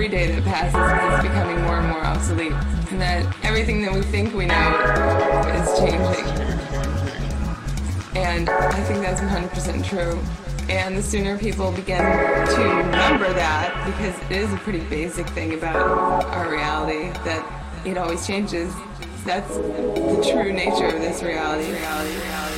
every day that passes is becoming more and more obsolete, and that everything that we think we know is changing. And I think that's 100% true. And the sooner people begin to remember that, because it is a pretty basic thing about our reality, that it always changes. That's the true nature of this reality, reality, reality.